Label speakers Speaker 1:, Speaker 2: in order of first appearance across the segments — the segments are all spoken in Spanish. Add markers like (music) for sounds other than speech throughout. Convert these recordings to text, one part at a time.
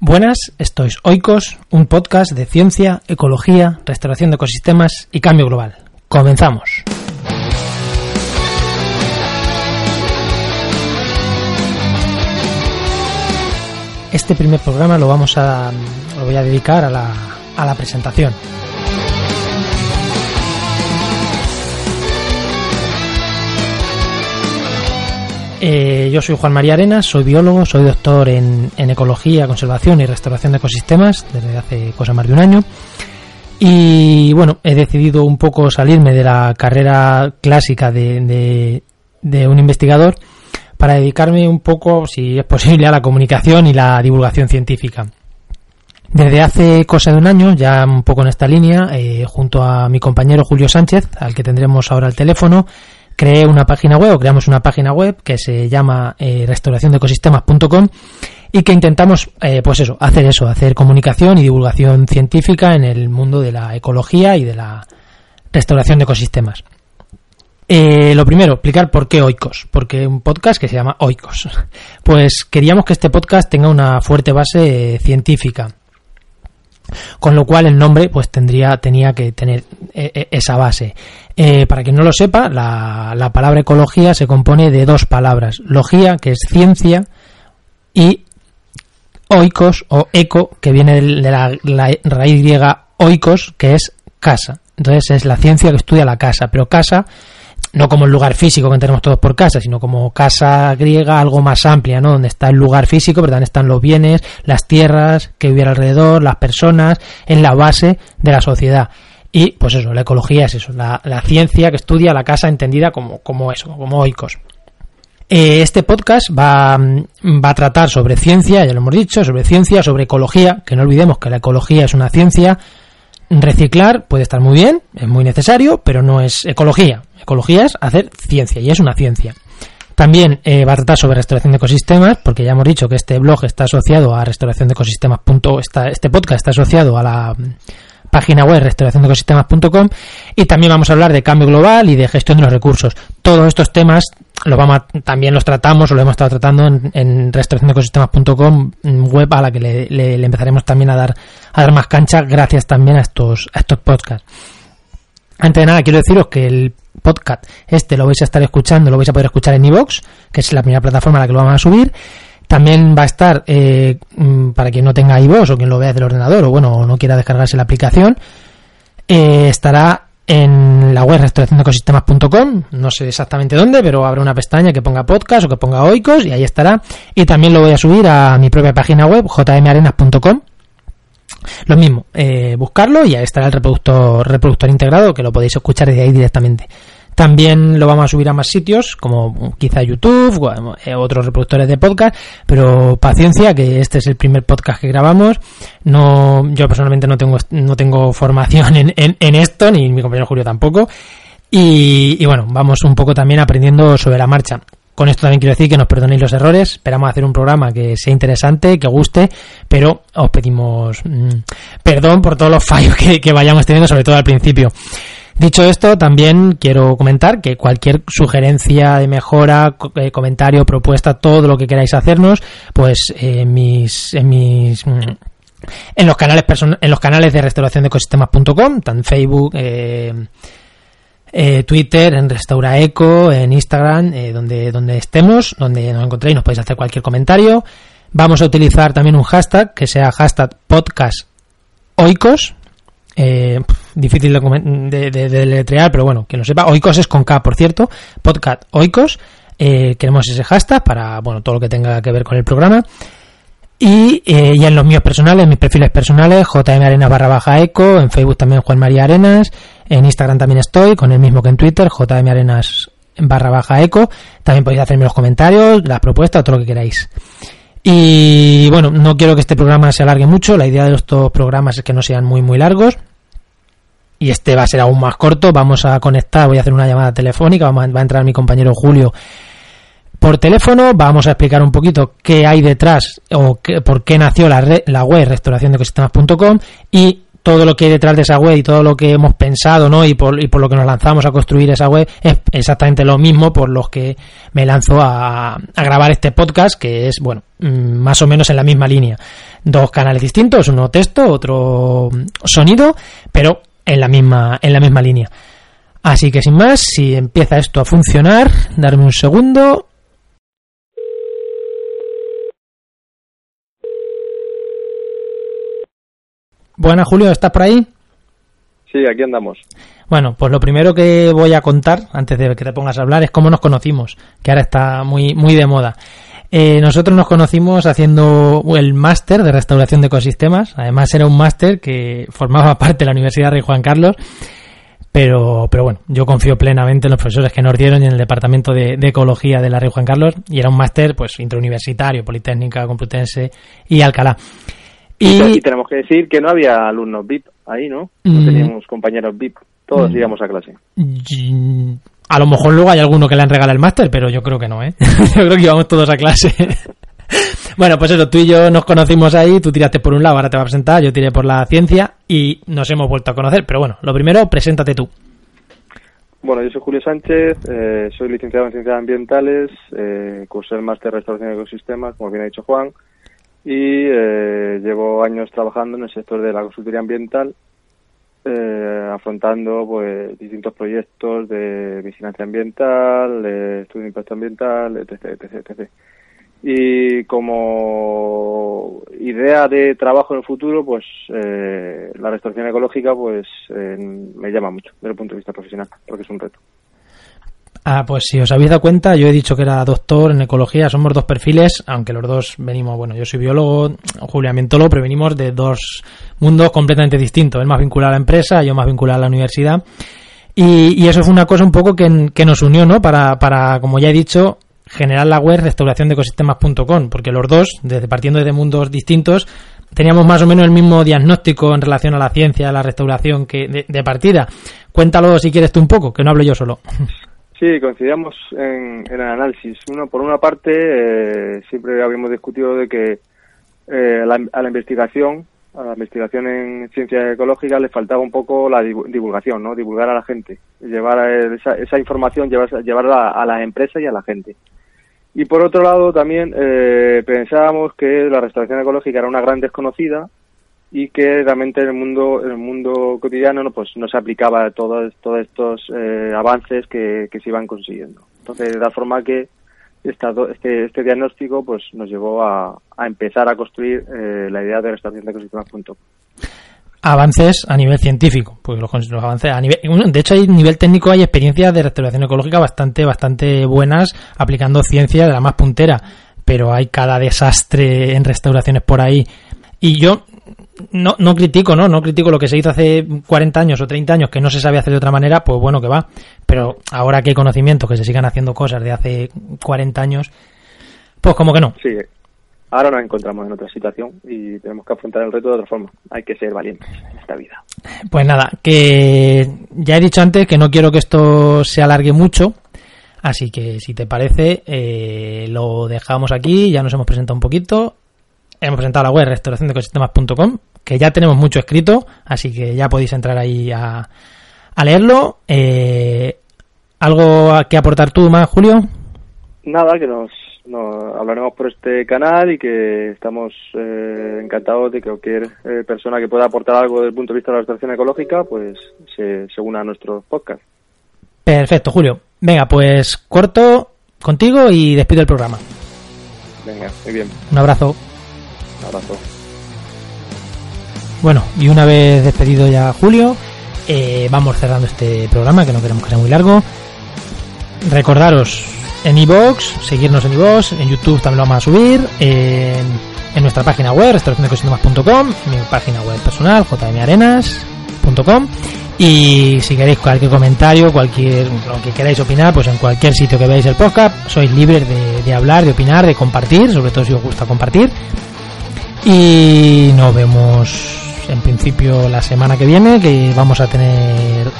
Speaker 1: Buenas, esto es Oikos, un podcast de ciencia, ecología, restauración de ecosistemas y cambio global. Comenzamos. Este primer programa lo vamos a lo voy a dedicar a la, a la presentación. Eh, yo soy Juan María Arenas, soy biólogo, soy doctor en, ecología, conservación y restauración de ecosistemas desde hace cosa más de un año. Y bueno, he decidido un poco salirme de la carrera clásica de, de, un investigador para dedicarme un poco, si es posible, a la comunicación y la divulgación científica. Desde hace cosa de un año, ya un poco en esta línea, eh, junto a mi compañero Julio Sánchez, al que tendremos ahora el teléfono, creé una página web o creamos una página web que se llama eh, restauraciondecosistemas.com y que intentamos, eh, pues eso, hacer eso, hacer comunicación y divulgación científica en el mundo de la ecología y de la restauración de ecosistemas. Eh, lo primero, explicar por qué Oikos, porque un podcast que se llama Oikos. (laughs) Pues queríamos que este podcast tenga una fuerte base científica, con lo cual el nombre pues tendría tenía que tener eh, eh, esa base eh, para quien no lo sepa la, la, palabra ecología se compone de dos palabras logía que es ciencia y oikos o eco que viene de la, raíz griega oikos que es casa entonces es la ciencia que estudia la casa pero casa no como el lugar físico que tenemos todos por casa, sino como casa griega algo más amplia, ¿no? Donde está el lugar físico, pero están los bienes, las tierras que viven alrededor, las personas, en la base de la sociedad. Y pues eso, la ecología es eso, la, ciencia que estudia la casa entendida como, como eso, como oikos. Eh, este podcast va, va a tratar sobre ciencia, ya lo hemos dicho, sobre ciencia, sobre ecología, que no olvidemos que la ecología es una ciencia. Reciclar puede estar muy bien, es muy necesario, pero no es ecología. Ecología es hacer ciencia y es una ciencia. También eh, va a tratar sobre restauración de ecosistemas, porque ya hemos dicho que este blog está asociado a restauración de ecosistemas. Este podcast está asociado a la página web restauraciondeecosistemas.com y también vamos a hablar de cambio global y de gestión de los recursos. Todos estos temas los vamos también los tratamos o lo hemos estado tratando en, en restauraciondeecosistemas.com, web a la que le, empezaremos también a dar a dar más cancha gracias también a estos a estos podcasts. Antes de nada quiero deciros que el podcast. Este lo vais a estar escuchando, lo vais a poder escuchar en iVoox, que es la primera plataforma a la que lo vamos a subir. También va a estar, eh, mm, para quien no tenga iVoox o quien lo vea del ordenador o bueno, no quiera descargarse la aplicación, eh, estará en la web restauraciondeecosistemas.com, no sé exactamente dónde, pero habrá una pestaña que ponga podcast o que ponga oicos y ahí estará. Y también lo voy a subir a mi propia página web, jmarenas.com. Lo mismo, eh, buscarlo y ahí estará el reproductor, reproductor integrado que lo podéis escuchar desde ahí directamente. También lo vamos a subir a más sitios, como quizá YouTube, eh, otros reproductores de podcast, pero paciencia, que este es el primer podcast que grabamos. No, yo personalmente no tengo, no tengo formación en, en, esto, ni mi compañero Julio tampoco. Y, bueno, vamos un poco también aprendiendo sobre la marcha. Con esto también quiero decir que nos perdonéis los errores. Esperamos hacer un programa que sea interesante, que guste, pero os pedimos mm, perdón por todos los fallos que vayamos teniendo, sobre todo al principio. Dicho esto, también quiero comentar que cualquier sugerencia de mejora, eh, comentario, propuesta, todo lo que queráis hacernos, pues en mis, en mis, mm, en los canales en los canales de restauración de ecosistemas.com, tan Facebook, eh, eh, Twitter, en Restaura Eco, en Instagram, donde, donde estemos, donde nos encontréis, nos podéis hacer cualquier comentario. Vamos a utilizar también un hashtag que sea hashtag podcast oikos, eh, difícil de, de, pero bueno, que no sepa. Oikos es con K, por cierto. Podcast Oikos. Eh, queremos ese hashtag para bueno todo lo que tenga que ver con el programa. Y eh, ya en los míos personales, mis perfiles personales, JM Arenas barra baja eco, en Facebook también Juan María Arenas, en Instagram también estoy, con el mismo que en Twitter, JM Arenas barra baja eco. También podéis hacerme los comentarios, las propuestas, todo lo que queráis. Y bueno, no quiero que este programa se alargue mucho, la idea de estos programas es que no sean muy muy largos y este va a ser aún más corto. Vamos a conectar, voy a hacer una llamada telefónica, va a entrar mi compañero Julio por teléfono, vamos a explicar un poquito qué hay detrás o por qué nació la, la web restauraciondecosistemas.com y todo lo que hay detrás de esa web y todo lo que hemos pensado, ¿no? Y por, y por lo que nos lanzamos a construir esa web es exactamente lo mismo por los que me lanzo a, a grabar este podcast, que es, bueno, mm, más o menos en la misma línea. Dos canales distintos, uno texto, otro sonido, pero en la misma, en la misma línea. Así que sin más, si empieza esto a funcionar, darme un segundo. Buenas, Julio, ¿estás por ahí?
Speaker 2: Sí, aquí andamos.
Speaker 1: Bueno, pues lo primero que voy a contar, antes de que te pongas a hablar, es cómo nos conocimos, que ahora está muy, muy de moda. Eh, nosotros nos conocimos haciendo el máster de restauración de ecosistemas. Además era un máster que formaba (laughs) parte de la Universidad Rey Juan Carlos. Pero, pero bueno, yo confío plenamente en los profesores que nos dieron y en el departamento de, ecología de la Rey Juan Carlos. Y era un máster, pues, interuniversitario, Politécnica, Complutense y Alcalá.
Speaker 2: Y, tenemos que decir que no había alumnos VIP ahí, ¿no? No mm. teníamos compañeros VIP. Todos mm. íbamos a clase.
Speaker 1: A lo mejor luego hay alguno que le han regalado el máster, pero yo creo que no, ¿eh? (laughs) yo creo que íbamos todos a clase. (laughs) bueno, pues eso, tú y yo nos conocimos ahí, tú tiraste por un lado, ahora te va a presentar, yo tiré por la ciencia y nos hemos vuelto a conocer. Pero bueno, lo primero, preséntate tú.
Speaker 2: Bueno, yo soy Julio Sánchez, eh, soy licenciado en Ciencias Ambientales, eh, cursé el máster de Restauración de Ecosistemas, como bien ha dicho Juan, y eh, llevo años trabajando en el sector de la consultoría ambiental eh, afrontando pues distintos proyectos de vigilancia ambiental, de estudio de impacto ambiental, etc, etc, etc. Y como idea de trabajo en el futuro, pues eh, la restauración ecológica pues me llama mucho desde el punto de vista profesional, porque es un reto.
Speaker 1: Ah, pues si os habéis dado cuenta, yo he dicho que era doctor en ecología, somos dos perfiles, aunque los dos venimos, bueno, yo soy biólogo, Julia Mientolo, pero venimos de dos mundos completamente distintos. Él más vinculado a la empresa, yo más vinculado a la universidad. Y, eso fue una cosa un poco que, nos unió, ¿no? Para, para, como ya he dicho, generar la web restauración de ecosistemas.com, porque los dos, desde partiendo de mundos distintos, teníamos más o menos el mismo diagnóstico en relación a la ciencia, a la restauración que de partida. Cuéntalo si quieres tú un poco, que no hablo yo solo. (laughs)
Speaker 2: Sí, coincidíamos en, el análisis. Uno, por una parte, eh, siempre habíamos discutido de que eh, a la investigación, a la investigación en ciencias ecológicas, le faltaba un poco la divulgación, ¿no? Divulgar a la gente, llevar esa, esa información, llevar, llevarla a las empresas y a la gente. Y por otro lado, también eh, pensábamos que la restauración ecológica era una gran desconocida y que realmente en el mundo en el mundo cotidiano no pues no se aplicaba todos todos estos eh, avances que, que, se iban consiguiendo. Entonces de la forma que este, este diagnóstico pues nos llevó a, a empezar a construir eh, la idea de restauración de ecosistemas.com
Speaker 1: avances a nivel científico pues los, los, avances a nivel de hecho a nivel técnico hay experiencias de restauración ecológica bastante bastante buenas aplicando ciencia de la más puntera pero hay cada desastre en restauraciones por ahí. Y yo no, no critico, ¿no? No critico lo que se hizo hace 40 años o 30 años que no se sabe hacer de otra manera, pues bueno que va. Pero ahora que hay conocimientos que se sigan haciendo cosas de hace 40 años, pues como que no.
Speaker 2: Sí, ahora nos encontramos en otra situación y tenemos que afrontar el reto de otra forma. Hay que ser valientes en esta vida.
Speaker 1: Pues nada, que ya he dicho antes que no quiero que esto se alargue mucho. Así que si te parece, eh, lo dejamos aquí, ya nos hemos presentado un poquito hemos presentado la web restauraciondecosistemas.com, que ya tenemos mucho escrito, así que ya podéis entrar ahí a, a leerlo. Eh, ¿Algo que aportar tú más, Julio?
Speaker 2: Nada, que nos, hablaremos por este canal y que estamos eh, encantados de que cualquier eh, persona que pueda aportar algo desde el punto de vista de la restauración ecológica, pues se, se una a nuestro podcast.
Speaker 1: Perfecto, Julio. Venga, pues corto contigo y despido el programa.
Speaker 2: Venga, muy bien.
Speaker 1: Un abrazo.
Speaker 2: Abrazo.
Speaker 1: Bueno, y una vez despedido ya Julio, eh, vamos cerrando este programa que no queremos que sea muy largo. Recordaros en iVoox, seguirnos en iVoox, en YouTube también lo vamos a subir, en, nuestra página web, restauracionecosistemas.com, en mi página web personal, jmarenas.com y si queréis cualquier comentario, cualquier lo que queráis opinar, pues en cualquier sitio que veáis el podcast, sois libres de hablar, de opinar, de compartir, sobre todo si os gusta compartir. Y nos vemos en principio la semana que viene, que vamos a tener,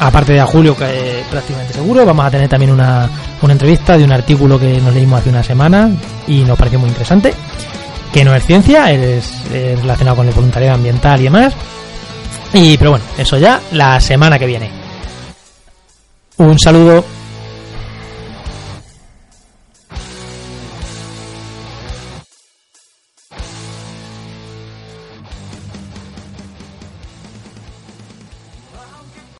Speaker 1: aparte de a Julio, que es prácticamente seguro, vamos a tener también una, una entrevista de un artículo que nos leímos hace una semana y nos pareció muy interesante, que no es ciencia, es, es relacionado con el voluntariado ambiental y demás. Y, pero bueno, eso ya la semana que viene. Un saludo.